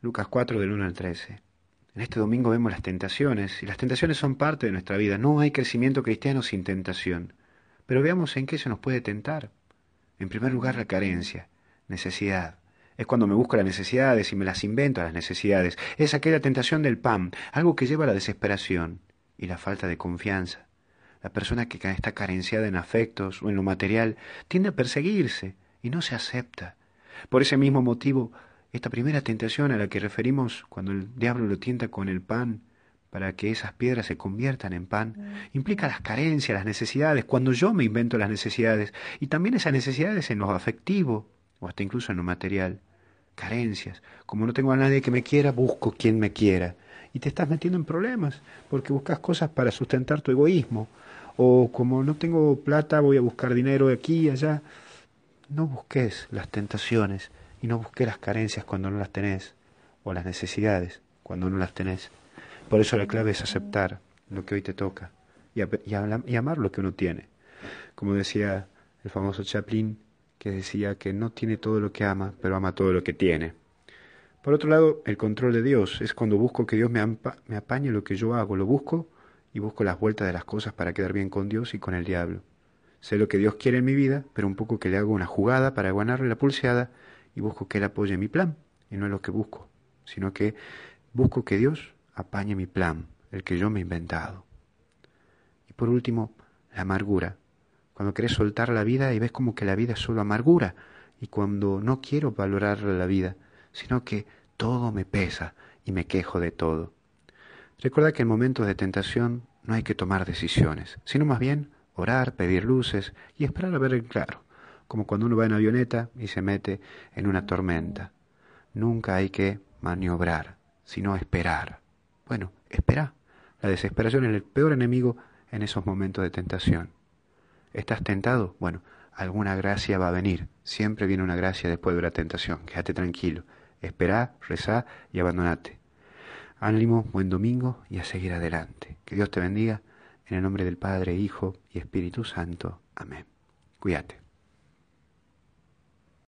Lucas 4 del 1 al 13. En este domingo vemos las tentaciones, y las tentaciones son parte de nuestra vida. No hay crecimiento cristiano sin tentación. Pero veamos en qué se nos puede tentar. En primer lugar, la carencia, necesidad. Es cuando me busco las necesidades y me las invento a las necesidades. Es aquella tentación del pan, algo que lleva a la desesperación y la falta de confianza. La persona que está carenciada en afectos o en lo material tiende a perseguirse y no se acepta. Por ese mismo motivo, esta primera tentación a la que referimos cuando el diablo lo tienta con el pan para que esas piedras se conviertan en pan, mm. implica las carencias, las necesidades, cuando yo me invento las necesidades, y también esas necesidades en lo afectivo, o hasta incluso en lo material. Carencias. Como no tengo a nadie que me quiera, busco quien me quiera. Y te estás metiendo en problemas, porque buscas cosas para sustentar tu egoísmo. O como no tengo plata, voy a buscar dinero aquí y allá. No busques las tentaciones y no busques las carencias cuando no las tenés, o las necesidades cuando no las tenés. Por eso la clave es aceptar lo que hoy te toca y, amar lo que uno tiene. Como decía el famoso Chaplin, que decía que no tiene todo lo que ama, pero ama todo lo que tiene. Por otro lado, el control de Dios es cuando busco que Dios me, me apañe lo que yo hago, lo busco y busco las vueltas de las cosas para quedar bien con Dios y con el diablo. Sé lo que Dios quiere en mi vida, pero un poco que le hago una jugada para ganarle la pulseada y busco que Él apoye mi plan. Y no es lo que busco, sino que busco que Dios apañe mi plan, el que yo me he inventado. Y por último, la amargura. Cuando querés soltar la vida y ves como que la vida es solo amargura. Y cuando no quiero valorar la vida, sino que todo me pesa y me quejo de todo. Recuerda que en momentos de tentación no hay que tomar decisiones, sino más bien orar, pedir luces y esperar a ver el claro como cuando uno va en avioneta y se mete en una tormenta. Nunca hay que maniobrar, sino esperar. Bueno, espera. La desesperación es el peor enemigo en esos momentos de tentación. ¿Estás tentado? Bueno, alguna gracia va a venir. Siempre viene una gracia después de la tentación. Quédate tranquilo. Esperá, rezá y abandonate. Ánimo, buen domingo y a seguir adelante. Que Dios te bendiga. En el nombre del Padre, Hijo y Espíritu Santo. Amén. Cuídate.